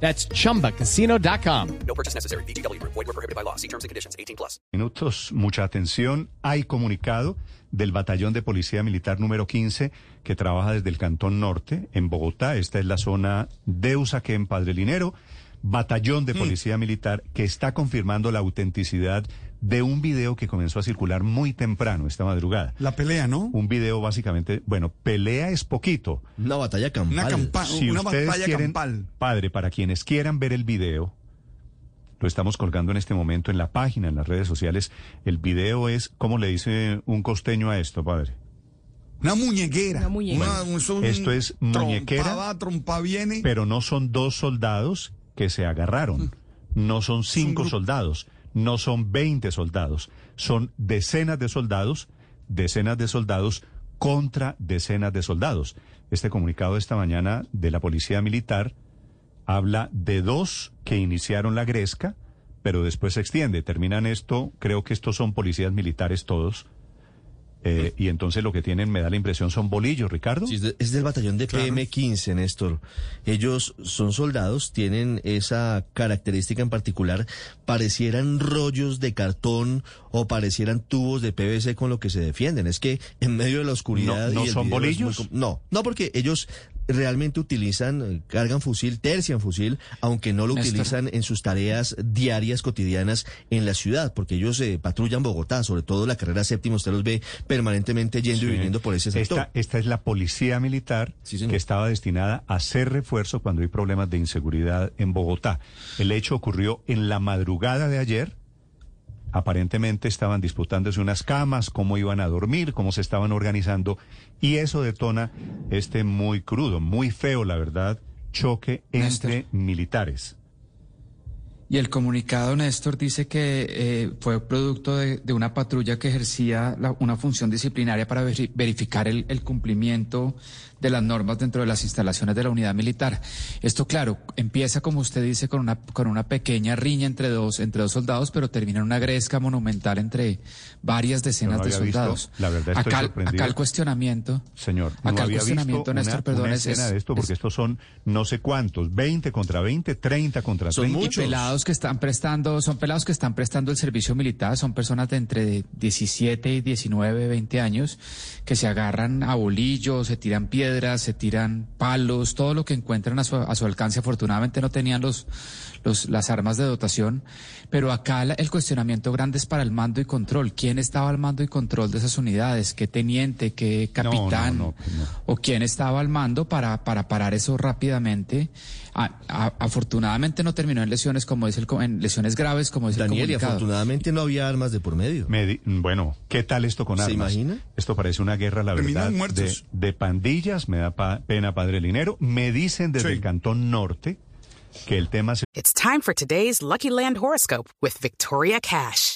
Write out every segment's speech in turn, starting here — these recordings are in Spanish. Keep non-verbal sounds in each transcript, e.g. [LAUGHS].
That's chumbacasino.com. No purchase necessary. BGW. Void were prohibited by law. See terms and conditions. 18 plus. minutos, mucha atención. Hay comunicado del Batallón de Policía Militar número 15 que trabaja desde el Cantón Norte en Bogotá. Esta es la zona de Usaquén, Padre Linero. Batallón de Policía Militar que está confirmando la autenticidad de un video que comenzó a circular muy temprano esta madrugada. La pelea, ¿no? Un video básicamente, bueno, pelea es poquito. Una batalla campal. Una campa- Si una ustedes batalla quieren, campal. padre, para quienes quieran ver el video, lo estamos colgando en este momento en la página, en las redes sociales. El video es, ¿cómo le dice un costeño a esto, padre? Una muñequera. Una muñequera. Una- es un Esto es muñequera, Trompa va, trompa viene. Pero no son dos soldados que se agarraron. No son cinco grupo. soldados. No son veinte soldados. Son decenas de soldados, decenas de soldados contra decenas de soldados. Este comunicado de esta mañana de la Policía Militar habla de dos que iniciaron la gresca, pero después se extiende. Terminan esto, creo que estos son policías militares todos. Eh, y entonces lo que tienen, me da la impresión, son bolillos, Ricardo. Sí, es, de- es del batallón de PM-15, Néstor. Ellos son soldados, tienen esa característica en particular. Parecieran rollos de cartón o parecieran tubos de PVC con lo que se defienden. Es que en medio de la oscuridad... ¿No- no y el son muy bolillos? no, no, porque ellos realmente utilizan, cargan fusil, tercian fusil, aunque no lo Néstor. utilizan en sus tareas diarias, cotidianas en la ciudad, porque ellos eh, patrullan Bogotá, sobre todo la carrera séptima, usted los ve permanentemente yendo y viniendo por ese sector. Esta, esta es la policía militar Sí, que estaba destinada a hacer refuerzo cuando hay problemas de inseguridad en Bogotá. El hecho ocurrió en la madrugada de ayer. Aparentemente estaban disputándose unas camas, cómo iban a dormir, cómo se estaban organizando. Y eso detona este muy crudo, muy feo, la verdad, choque entre Néstor. militares. Y el comunicado, Néstor, dice que eh, fue producto de, de una patrulla que ejercía la- una función disciplinaria para veri- verificar el, el cumplimiento de las normas dentro de las instalaciones de la unidad militar. Esto, claro, empieza, como usted dice, con una, con una pequeña riña entre dos, entre dos soldados, pero termina en una gresca monumental entre varias decenas no de visto, soldados. la verdad estoy acá, acá el cuestionamiento. Señor, no acá el cuestionamiento, una, Néstor, perdón, una es- escena es- de esto porque es- estos son no sé cuántos, 20 contra 20, 30 contra Son 30. Y muchos. pelados que están prestando, son pelados que están prestando el servicio militar, son personas de entre 17 y 19, 20 años, que se agarran a bolillos, se tiran piedras, se tiran palos, todo lo que encuentran a su, a su alcance. Afortunadamente no tenían los, los, las armas de dotación, pero acá la- el cuestionamiento grande es para el mando y control. ¿Quién estaba al mando y control de esas unidades? ¿Qué teniente? ¿Qué no, capitán? no, no. o quién estaba al mando para, para parar eso rápidamente. A- a- afortunadamente no terminó en lesiones como es el en lesiones graves como es el Daniel, y comunicado. afortunadamente no había armas de por medio. Me di- bueno, ¿qué tal esto con ¿Se armas? imagina? Esto parece una guerra, la Terminan verdad, de, muertos. de pandillas. Me da pa- pena, padre Linero. Me dicen desde Sí. el Cantón Norte que el tema se It's time for today's Lucky Land horoscope with Victoria Cash.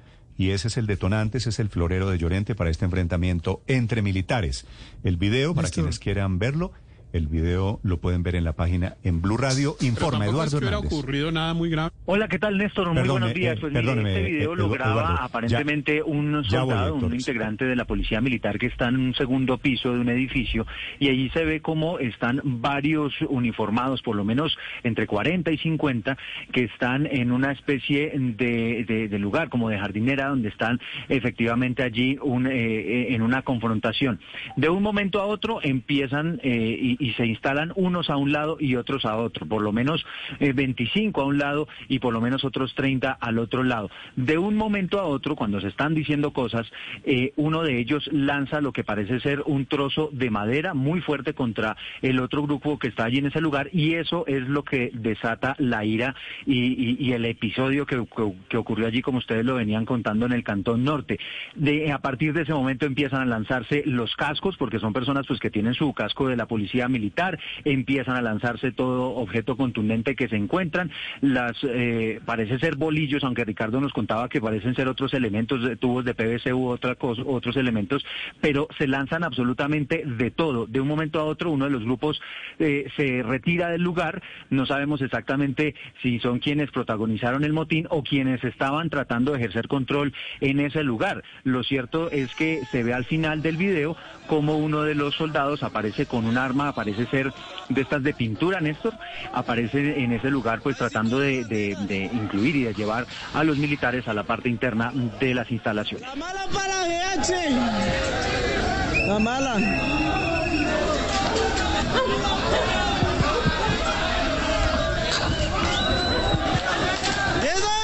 Y ese es el detonante, ese es el florero de Llorente para este enfrentamiento entre militares. El video, para Néstor. quienes quieran verlo, el video lo pueden ver en la página en Blue Radio. Informa Eduardo es que Hernández. ocurrido nada muy grave. Hola, ¿qué tal, Néstor? Muy buenos días. eh, Pues mire, perdóneme, este video eh, lo Edu- graba Eduardo, aparentemente un voy, soldado, un integrante de la policía militar que está en un segundo piso de un edificio y allí se ve cómo están varios uniformados, por lo menos entre 40 y 50, que están en una especie de, de- de lugar como de jardinera donde están efectivamente allí un, eh, eh, en una confrontación. De un momento a otro empiezan eh, y, y se instalan unos a un lado y otros a otro, por lo menos eh, 25 a un lado y por lo menos otros 30 al otro lado. De un momento a otro, cuando se están diciendo cosas, eh, uno de ellos lanza lo que parece ser un trozo de madera muy fuerte contra el otro grupo que está allí en ese lugar y eso es lo que desata la ira y, el episodio que, que- que ocurrió allí, como ustedes lo venían contando en el Cantón Norte. De, a partir de ese momento empiezan a lanzarse los cascos, porque son personas pues que tienen su casco de la policía militar, empiezan a lanzarse todo objeto contundente que se encuentran, las eh, parece ser bolillos, aunque Ricardo nos contaba que parecen ser otros elementos, de tubos de PVC u otra cosa, otros elementos, pero se lanzan absolutamente de todo. De un momento a otro, uno de los grupos eh, se retira del lugar, no sabemos exactamente si son quienes protagonizaron el motín o quienes estaban tratando de ejercer control en ese lugar. Lo cierto es que se ve al final del video como uno de los soldados aparece con un arma, aparece ser de estas de pintura, Néstor, aparece en ese lugar pues tratando de, de- de incluir y de llevar a los militares a la parte interna de las instalaciones. La mala para GH. La mala.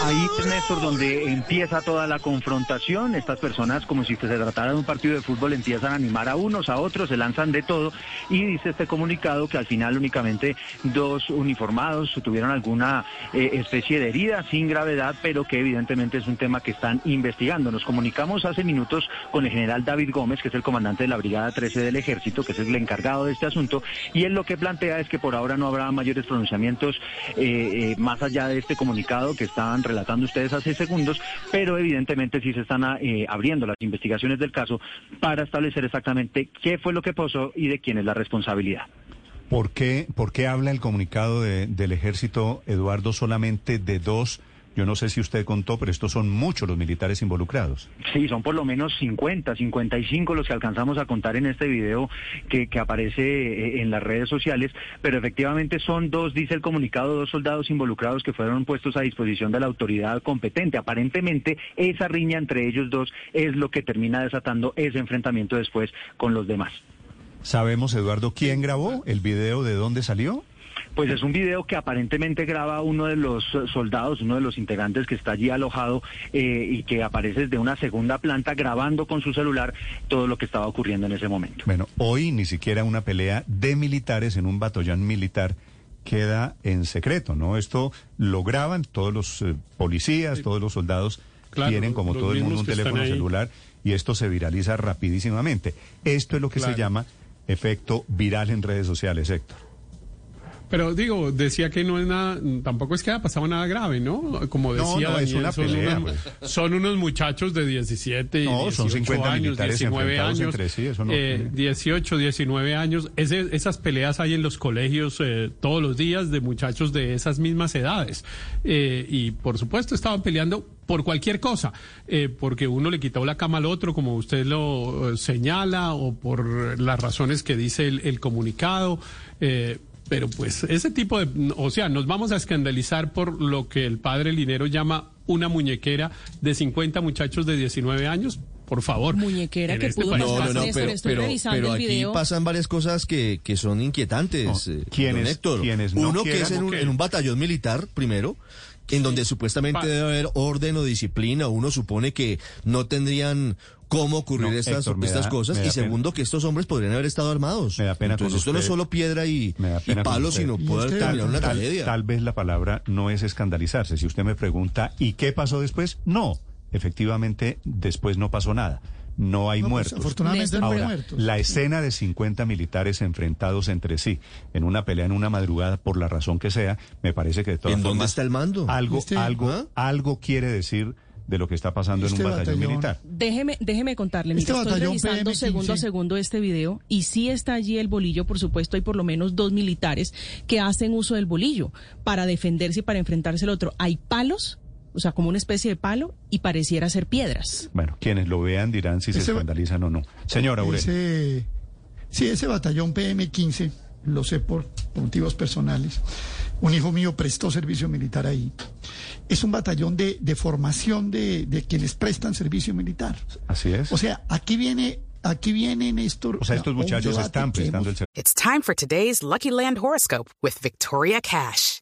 Ahí es Néstor donde empieza toda la confrontación. Estas personas, como si se tratara de un partido de fútbol, empiezan a animar a unos, a otros, se lanzan de todo. Y dice este comunicado que al final únicamente dos uniformados tuvieron alguna eh, especie de herida sin gravedad, pero que evidentemente es un tema que están investigando. Nos comunicamos hace minutos con el general David Gómez, que es el comandante de la Brigada 13 del Ejército, que es el encargado de este asunto. Y él lo que plantea es que por ahora no habrá mayores pronunciamientos eh, eh, más allá de este comunicado que estaban relatando ustedes hace segundos, pero evidentemente sí se están ah, eh, abriendo las investigaciones del caso para establecer exactamente qué fue lo que pasó y de quién es la responsabilidad. ¿Por qué, por qué habla el comunicado de- del ejército, Eduardo, solamente de dos? Yo no sé si usted contó, pero estos son muchos los militares involucrados. Sí, son por lo menos 50, 55 los que alcanzamos a contar en este video que, que aparece eh, en las redes sociales, pero efectivamente son dos, dice el comunicado, dos soldados involucrados que fueron puestos a disposición de la autoridad competente. Aparentemente esa riña entre ellos dos es lo que termina desatando ese enfrentamiento después con los demás. ¿Sabemos, Eduardo, quién grabó el video, de dónde salió? Pues es un video que aparentemente graba uno de los soldados, uno de los integrantes que está allí alojado eh, y que aparece desde una segunda planta grabando con su celular todo lo que estaba ocurriendo en ese momento. Bueno, hoy ni siquiera una pelea de militares en un batallón militar queda en secreto, ¿no? Esto lo graban todos los eh, policías, todos los soldados Claro, tienen como todo el mundo un teléfono celular y esto se viraliza rapidísimamente. Esto es lo que se llama efecto viral en redes sociales, Héctor. Pero digo, decía que no es nada, tampoco es que haya pasado nada grave, ¿no? Como decía no, es Daniel, una son, pelea, unos, pues. son unos muchachos de 17 y No, son 18 50 años, militares 19 enfrentados años, entre sí, eso no- eh, 18, 19 años. Ese- esas peleas hay en los colegios eh, todos los días de muchachos de esas mismas edades. Eh, y por supuesto estaban peleando por cualquier cosa, eh, porque uno le quitó la cama al otro, como usted lo eh, señala, o por las razones que dice el, el comunicado. eh, pero pues ese tipo de, o sea, nos vamos a escandalizar por lo que el padre Linero llama una muñequera de 50 muchachos de 19 años. Por favor. Muñequera En que este pudo No, no, no, pero, estoy pero, pero el aquí video. pasan varias cosas que, que son inquietantes. No, eh, Héctor. quienes no Uno que es en un, ok. en un batallón militar, primero, en donde supuestamente Pa- debe haber orden o disciplina. Uno supone que no tendrían cómo ocurrir No, estas, Héctor, estas da- cosas. Y segundo, que estos hombres podrían haber estado armados. Me da pena Entonces, con esto no es solo piedra y, usted. sino puede usted, terminar una tal, tragedia. Tal vez la palabra no es escandalizarse. Si usted me pregunta, ¿y qué pasó después? No, efectivamente, después no pasó nada. No hay No, pues, muertos. afortunadamente no hay Ahora, muertos. la escena de 50 militares enfrentados entre sí en una pelea en una madrugada, por la razón que sea, me parece que de todas ¿En dónde está el mando? algo, algo, ¿Ah? algo quiere decir de lo que está pasando Este en un batallón, batallón- militar. Déjeme, déjeme contarle, mire, Este estoy batallón revisando PM15. segundo a segundo este video y sí está allí el bolillo, por supuesto, hay por lo menos dos militares que hacen uso del bolillo para defenderse y para enfrentarse al otro. Hay palos, o sea, como una especie de palo y pareciera ser piedras. Bueno, quienes lo vean dirán si se escandalizan o no. Señora Aurelio. Ese, sí, ese batallón PM15, lo sé por motivos personales. Un hijo mío prestó servicio militar ahí. Es un batallón de, de formación de, de quienes prestan servicio militar. Así es. O sea, aquí viene aquí viene Néstor. O sea, estos muchachos están prestando el servicio. It's time for today's Lucky Land horoscope with Victoria Cash.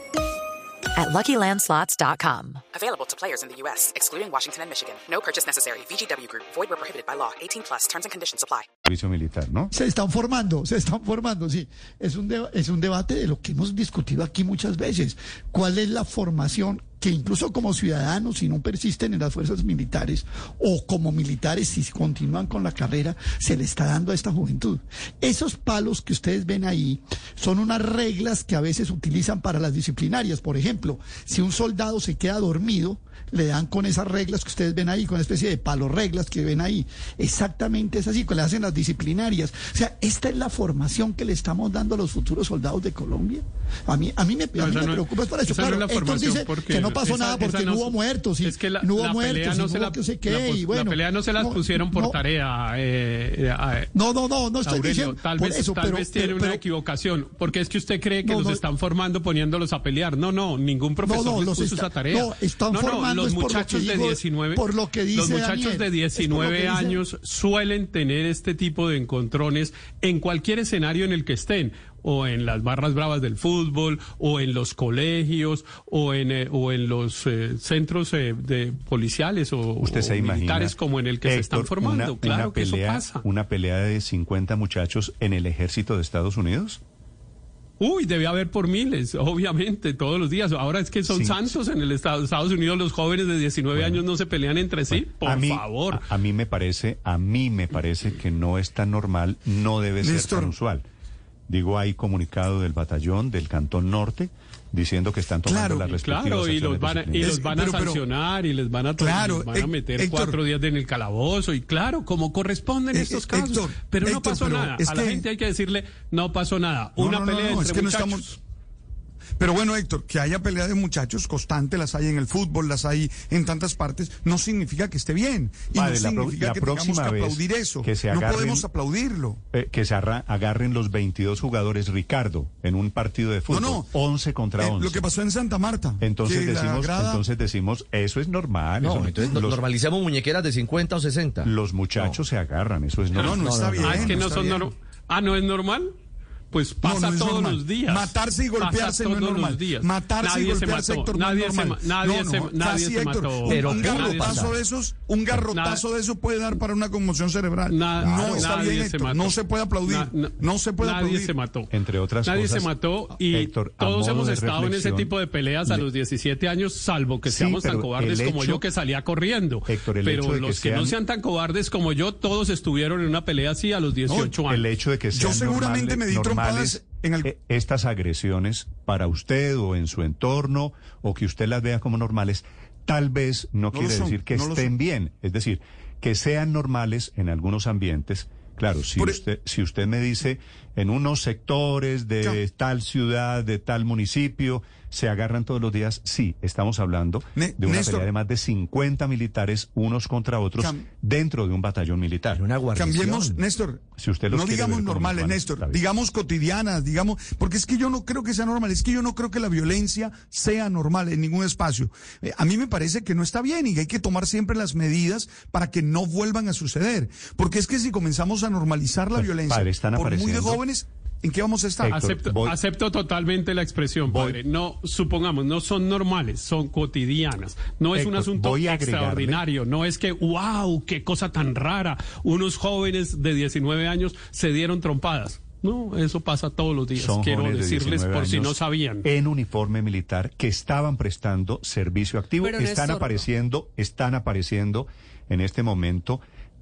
at LuckyLandSlots.com. Available to players in the U.S., excluding Washington and Michigan. No purchase necessary. VGW Group, void where prohibited by law. 18 plus terms and conditions apply. servicio militar, ¿no? Se están formando, se están formando, sí. Es un, deba- es un debate de lo que hemos discutido aquí muchas veces. ¿Cuál es la formación que incluso como ciudadanos, si no persisten en las fuerzas militares o como militares, si continúan con la carrera, se le está dando a esta juventud? Esos palos que ustedes ven ahí son unas reglas que a veces utilizan para las disciplinarias. Por ejemplo, si un soldado se queda dormido, le dan con esas reglas que ustedes ven ahí, con una especie de palo reglas que ven ahí. Exactamente es así, que le hacen las disciplinarias. O sea, esta es la formación que le estamos dando a los futuros soldados de Colombia. A mí, a mí me, a No, mí esa me no- preocupa es para eso. no Claro, es la formación, dice porque que no pasó esa- nada porque no, no hubo muertos. Y es que la, no hubo la muertos, no no se la, que sé la qué, pus- y bueno. la pelea no se las no, pusieron por no, tarea. eh, eh, No, no, no, no estoy Aurelio, diciendo tal vez, eso, tal pero, vez tiene pero- una pero- equivocación, porque es que usted cree que No, los no. están formando poniéndolos a pelear. No, no, ningún profesor no, les los puso está- esa tarea. no, están formando los muchachos de digo- 19, por lo que dice los muchachos de es por lo 19 que dice- años suelen tener este tipo de encontrones en cualquier escenario en el que estén o en las barras bravas del fútbol, o en los colegios, o en, eh, o en los eh, centros eh, de policiales o, Usted o se imagina. militares como en el que se están formando. una- claro una que eso pelea, pasa. Una pelea de 50 muchachos en el ejército de Estados Unidos. Uy, debe haber por miles, [LAUGHS] obviamente, todos los días. Ahora es que son Sí. santos en el Estado, Estados Unidos, los jóvenes de 19 años no se pelean entre sí, por a mí, favor. A, a mí me parece, a mí me parece que no es tan normal, no debe ser tan usual. Digo, hay comunicado del batallón del Cantón Norte diciendo que están tomando Claro, las respectivas claro, y los van a, y los van a Pero- pero- sancionar y les van a, Claro, les van a meter Héctor. cuatro días en el calabozo y claro, como corresponden Eh, estos eh, casos. Héctor, pero no Héctor, pasó pero nada. a la que- gente hay que decirle, no pasó nada. No, Una no, pelea no, entre es que muchachos. estamos- Pero bueno, Héctor, que haya pelea de muchachos constante, las hay en el fútbol, las hay en tantas partes, no significa que esté bien. Y no significa la que tengamos próxima que vez aplaudir eso. que se no agarren- podemos aplaudirlo. Eh, que se agarren los 22 jugadores, Ricardo, en un partido de fútbol. no. 11 contra Eh, 11. lo que pasó en Santa Marta. Entonces que decimos, grada- entonces decimos, eso es normal. No, eso- entonces no- los, normalicemos muñequeras de 50 o 60. los muchachos se agarran, eso es No, normal. no, está bien. Ah, es que no está son bien. norm- Ah, ¿no es normal? Pues pasa no todos normal. los días. Matarse y Pasa golpearse no es todos normal. los días. Matarse y Nadie se golpearse, mató. Héctor, no es nadie se, normal. ma- nadie No, no, se, nadie se Héctor, mató. un- Pero un puro garrotazo de esos, un garrotazo de eso puede dar para una conmoción cerebral. Na- no está nadie bien, se Héctor. mató. No se puede aplaudir. Na- na- no se puede nadie aplaudir. se mató. Entre otras Nadie cosas, se mató y Héctor, todos hemos estado en ese tipo de peleas a los 17 años, salvo que Sí, seamos tan cobardes como yo que salía corriendo. Héctor, el pero los que, no sean- tan cobardes como yo, todos estuvieron en una pelea así a los 18 años. El hecho de que Yo seguramente me di normales, en el- eh, estas agresiones para usted o en su entorno o que usted las vea como normales, tal vez no, quiere son, decir que no estén bien. Es decir, que sean normales en algunos ambientes. Claro, si Por e- usted, si usted me dice en unos sectores de tal ciudad, de tal municipio, se agarran todos los días, sí, estamos hablando Ne- de una Néstor. pelea de más de 50 militares unos contra otros Cam- dentro de un batallón militar. Una. Cambiemos, Néstor. Si usted los no digamos normales, normales, Néstor. Digamos cotidianas, digamos. Porque es que yo no creo que sea normal. Es que yo no creo que la violencia sea normal en ningún espacio. Eh, a mí me parece que no está bien y que hay que tomar siempre las medidas para que no vuelvan a suceder. Porque es que si comenzamos a normalizar la Pues, violencia padre, están por muy de jóvenes, ¿en qué vamos a estar? Héctor, Acepto, voy- acepto totalmente la expresión, Voy- padre. No, supongamos, no son normales, son cotidianas. No es un asunto extraordinario. No es que, wow, qué cosa tan rara. Unos jóvenes de 19 años se dieron trompadas. No, eso pasa todos los días. Son Quiero jóvenes de decirles 19 por si no sabían. En uniforme militar que estaban prestando servicio activo. Pero, están apareciendo, están apareciendo en este momento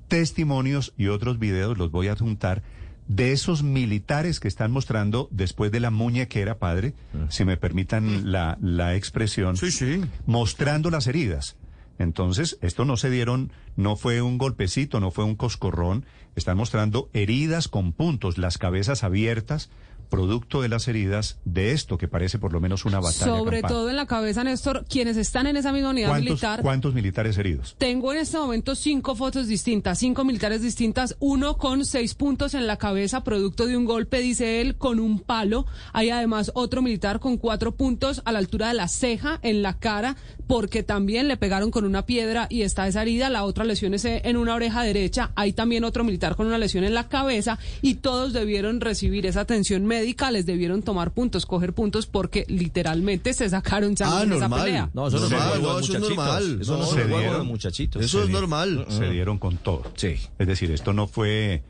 testimonios y otros videos, los voy a adjuntar, de esos militares que están mostrando después de la muñequera, padre, si me permitan la, la expresión, Sí, sí. mostrando las heridas. Entonces, esto no se dieron, no fue un golpecito, no fue un coscorrón, están mostrando heridas con puntos, las cabezas abiertas producto de las heridas de esto que parece por lo menos una batalla. Sobre todo en la cabeza, Néstor, quienes están en esa misma unidad ¿Cuántos, militar. ¿Cuántos militares heridos? Tengo en este momento cinco fotos distintas, cinco militares distintas, uno con seis puntos en la cabeza, producto de un golpe, dice él, con un palo. Hay además otro militar con cuatro puntos a la altura de la ceja, en la cara, porque también le pegaron con una piedra y está esa herida. La otra lesión es en una oreja derecha. Hay también otro militar con una lesión en la cabeza y todos debieron recibir esa atención médica, les debieron tomar puntos, coger puntos, porque literalmente se sacaron sangre Ah, en esa pelea. No, eso es normal, no, eso es normal. Eso No, se no, dieron, muchachitos. Eso se es normal. Se dieron con todo. Sí. Es decir, esto no fue...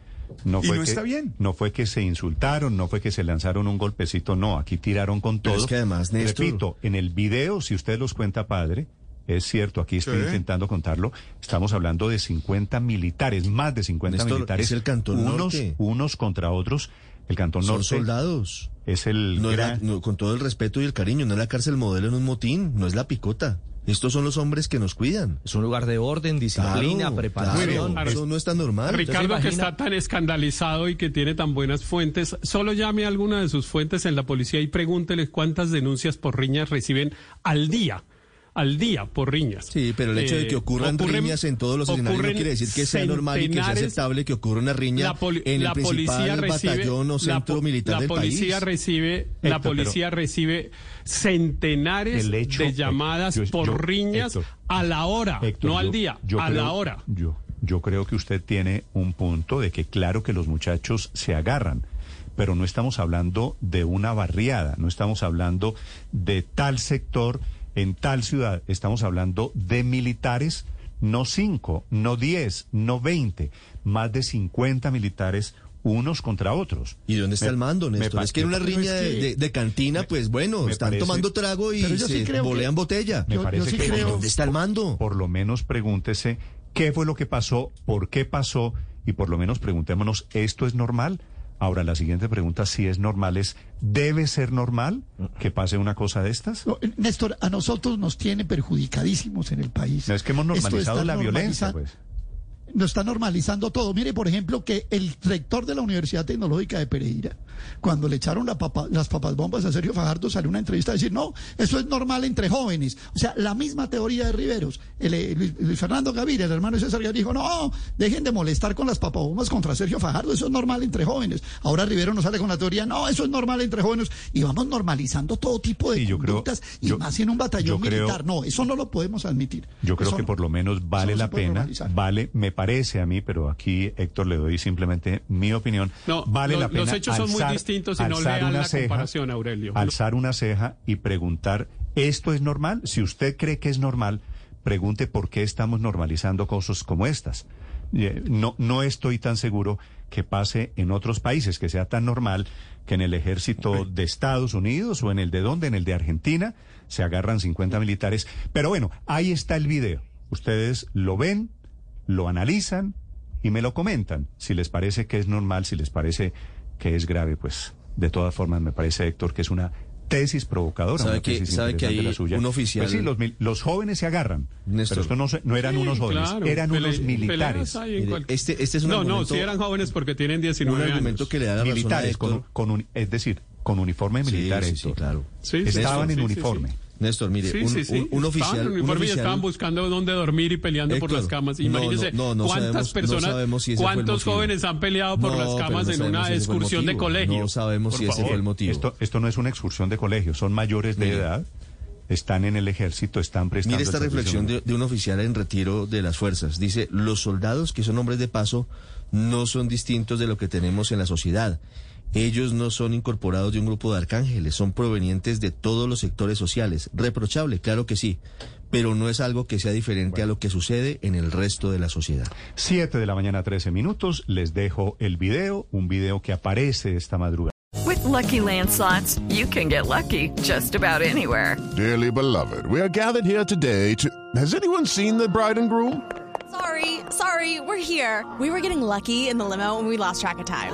No Y no que, está bien. No fue que se insultaron, no fue que se lanzaron un golpecito, no, aquí tiraron con Pero todo. es que además, Néstor- Repito, en el video, si usted los cuenta, padre, es cierto, aquí estoy Sí. intentando contarlo, estamos hablando de 50 militares, más de 50 Néstor, militares. es el Cantón unos, Norte. unos contra otros. El Cantón Son soldados. es el No no, con todo el respeto y el cariño, no es la cárcel modelo en un motín, no es la picota. Estos son los hombres que nos cuidan. Es un lugar de orden, disciplina, Claro, preparación. claro, Eso no es tan normal. Ricardo, que está tan escandalizado y que tiene tan buenas fuentes, solo llame a alguna de sus fuentes en la policía y pregúntele cuántas denuncias por riñas reciben al día. Al día por riñas. Sí, pero el hecho de que Eh, ocurran ocurren- riñas en todos los escenarios no quiere decir que sea normal y que sea aceptable que ocurra una riña la, poli- en la el principal recibe, batallón o centro militar la del policía país. recibe la policía recibe centenares El hecho- de llamadas yo- por yo- riñas Héctor, a la hora, Héctor, no al día, yo a creo- la hora. Yo, yo creo que usted tiene un punto de que claro que los muchachos se agarran, pero no estamos hablando de una barriada, no estamos hablando de tal sector en tal ciudad, estamos hablando de militares, no cinco, no diez, no veinte, más de 50 militares unos contra otros. ¿Y dónde está Me- el mando, me Néstor? Es que en una riña de, de- de cantina, pues bueno, están parece- tomando trago y sí se que- bolean botella. Me Yo- yo parece sí que creo- ¿Dónde está el mando? por lo menos pregúntese qué fue lo que pasó, por qué pasó y por lo menos preguntémonos, ¿esto es normal? Ahora, la siguiente pregunta, si es normal, es, ¿debe ser normal que pase una cosa de estas? No, Néstor, a nosotros nos tiene perjudicadísimos en el país. No es que hemos normalizado la violencia, pues. Nos está normalizando todo. Mire, por ejemplo, que el rector de la Universidad Tecnológica de Pereira, cuando le echaron la papa- las papas bombas a Sergio Fajardo, salió una entrevista a decir, no, eso es normal entre jóvenes. O sea, la misma teoría de Riveros. El, eh, Fernando Gaviria, el hermano de César Gaviria, dijo, no, dejen de molestar con las papabombas contra Sergio Fajardo, eso es normal entre jóvenes. Ahora Rivero nos sale con la teoría, no, eso es normal entre jóvenes. Y vamos normalizando todo tipo de Sí, creo- conductas, y yo- más en un batallón creo- militar. No, eso no lo podemos admitir. Yo creo Eso que no. por lo menos vale no la pena, normalizar. vale, me parece a mí, pero aquí Héctor le doy simplemente mi opinión. No, vale lo- la pena los hechos son muy distintos y no alzar lean una la ceja, comparación, Aurelio. Alzar una ceja y preguntar, ¿esto es normal? Si usted cree que es normal, pregunte por qué estamos normalizando cosas como estas. Eh, No, no estoy tan seguro que pase en otros países, que sea tan normal que en el ejército de Estados Unidos o en el de dónde, en el de Argentina, se agarran 50 militares. Pero bueno, ahí está el video. Ustedes lo ven, lo analizan y me lo comentan. Si les parece que es normal, si les parece que es grave, pues de todas formas me parece, Héctor, que es una tesis provocadora. ¿Sabe una que- tesis sabe que interesante hay la suya. un oficial- Pues sí, los, jóvenes se agarran. Néstor. Pero esto no, se- no eran Sí, unos jóvenes, claro, eran pele- unos militares. cual- este, este es un no, argumento, no, si eran jóvenes porque tienen un 19 argumento años. que le da la razón a militares, con, un- con un, es decir, con uniforme Sí, militar. sí, sí, claro. Sí, sí, Estaban sí, en sí, uniforme. Néstor, mire, Sí, un, sí, sí. un- un Estaban oficial, en un oficial- estaban buscando dónde dormir y peleando por las camas. no, Imagínense no, no, no cuántas sabemos- personas, si ese fue el cuántos motivo. jóvenes han peleado por No, las camas no en una si ese excursión de colegio. No sabemos Por si ese favor. fue el motivo. Esto, esto no es una excursión de colegio, son mayores de Mire. edad, están en el ejército, están prestando. Mire esta reflexión de, de un oficial en retiro de las fuerzas. Dice, los soldados que son hombres de paso no son distintos de lo que tenemos en la sociedad. Ellos no son incorporados de un grupo de arcángeles, son provenientes de todos los sectores sociales. Reprochable, claro que sí, pero no es algo que sea diferente a lo que sucede en el resto de la sociedad. 7 de la mañana, 13 minutos. Les dejo el video, un video que aparece esta madrugada. With Lucky Land slots, you can get lucky just about anywhere. Dearly beloved, we are gathered here today to. Has anyone seen the bride and groom? Sorry, sorry, we're here. We were getting lucky in the limo and we lost track of time.